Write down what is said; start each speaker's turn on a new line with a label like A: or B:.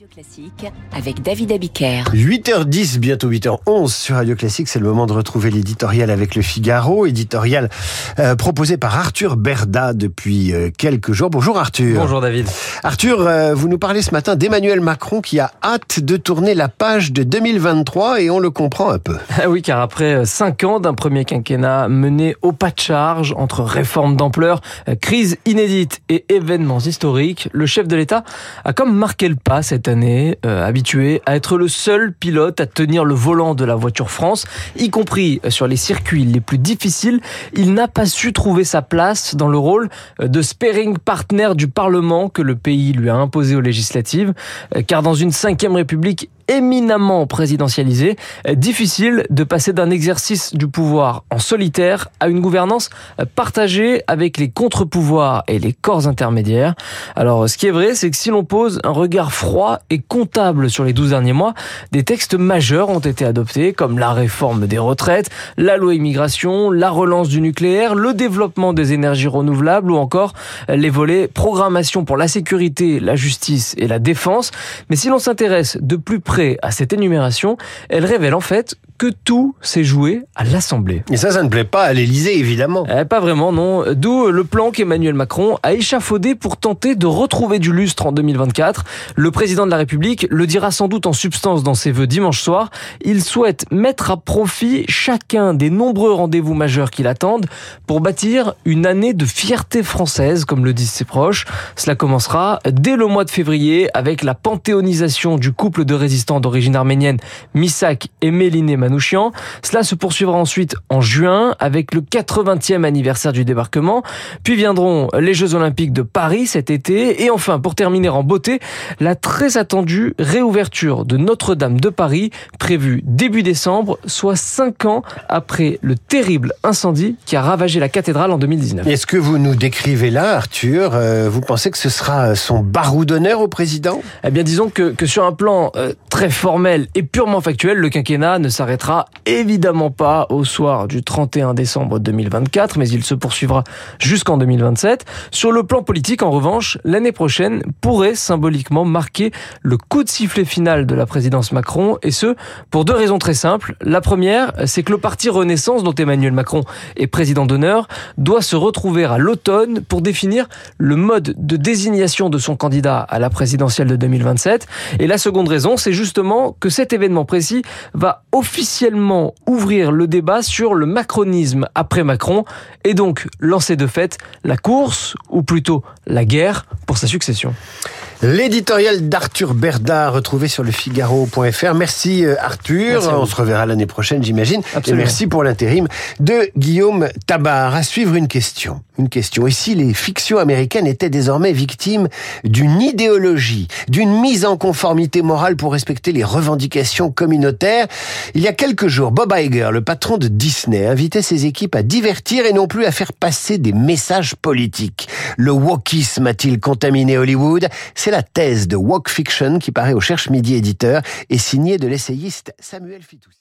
A: Radio Classique avec David Abiker.
B: 8h10, bientôt 8h11 sur Radio Classique. C'est le moment de retrouver l'éditorial avec le Figaro. Éditorial euh, proposé par Arthur Berda depuis euh, quelques jours. Bonjour Arthur.
C: Bonjour David.
B: Arthur, euh, vous nous parlez ce matin d'Emmanuel Macron qui a hâte de tourner la page de 2023 et on le comprend un peu.
C: Ah oui, car après 5 ans d'un premier quinquennat mené au pas de charge entre réformes d'ampleur, crise inédite et événements historiques, le chef de l'État a comme marqué le pas cette euh, habitué à être le seul pilote à tenir le volant de la voiture France, y compris sur les circuits les plus difficiles. Il n'a pas su trouver sa place dans le rôle de sparing partner du Parlement que le pays lui a imposé aux législatives, euh, car dans une cinquième république éminemment présidentialisée, difficile de passer d'un exercice du pouvoir en solitaire à une gouvernance partagée avec les contre-pouvoirs et les corps intermédiaires. Alors, ce qui est vrai, c'est que si l'on pose un regard froid et comptable sur les 12 derniers mois, des textes majeurs ont été adoptés, comme la réforme des retraites, la loi immigration, la relance du nucléaire, le développement des énergies renouvelables ou encore les volets programmation pour la sécurité, la justice et la défense. Mais si l'on s'intéresse de plus près à cette énumération, elle révèle en fait que tout s'est joué à l'Assemblée.
B: Et ça, ça ne plaît pas à l'Élysée, évidemment.
C: Eh, pas vraiment, non. D'où le plan qu'Emmanuel Macron a échafaudé pour tenter de retrouver du lustre en 2024. Le président de la République le dira sans doute en substance dans ses vœux dimanche soir. Il souhaite mettre à profit chacun des nombreux rendez-vous majeurs qui l'attendent pour bâtir une année de fierté française, comme le disent ses proches. Cela commencera dès le mois de février avec la panthéonisation du couple de résistants d'origine arménienne, Misak et Méliné Manouchian. Cela se poursuivra ensuite en juin avec le 80e anniversaire du débarquement. Puis viendront les Jeux Olympiques de Paris cet été. Et enfin, pour terminer en beauté, la très attendue réouverture de Notre-Dame de Paris, prévue début décembre, soit cinq ans après le terrible incendie qui a ravagé la cathédrale en 2019.
B: Est-ce que vous nous décrivez là, Arthur euh, Vous pensez que ce sera son barou d'honneur au président?
C: Eh bien, disons que, que sur un plan euh, très formel et purement factuel, le quinquennat ne s'arrêtera évidemment pas au soir du 31 décembre 2024, mais il se poursuivra jusqu'en 2027. Sur le plan politique, en revanche, l'année prochaine pourrait symboliquement marquer le coup de sifflet final de la présidence Macron, et ce, pour deux raisons très simples. La première, c'est que le parti Renaissance, dont Emmanuel Macron est président d'honneur, doit se retrouver à l'automne pour définir le mode de désignation de son candidat à la présidentielle de 2027. Et la seconde raison, c'est justement que cet événement précis va officiellement ouvrir le débat sur le macronisme après Macron et donc lancer de fait la course, ou plutôt la guerre, pour sa succession.
B: L'éditorial d'Arthur Berda, retrouvé sur le Figaro.fr. Merci euh, Arthur. On se reverra l'année prochaine, j'imagine. Et merci pour l'intérim de Guillaume Tabar. À suivre une question. Une question. Et si les fictions américaines étaient désormais victimes d'une idéologie, d'une mise en conformité morale pour respecter les revendications communautaires? Il y a quelques jours, Bob Iger, le patron de Disney, invitait ses équipes à divertir et non plus à faire passer des messages politiques. Le wokisme a-t-il contaminé Hollywood? C'est la thèse de Woke Fiction qui paraît au Cherche Midi éditeur et signée de l'essayiste Samuel Fitoussi.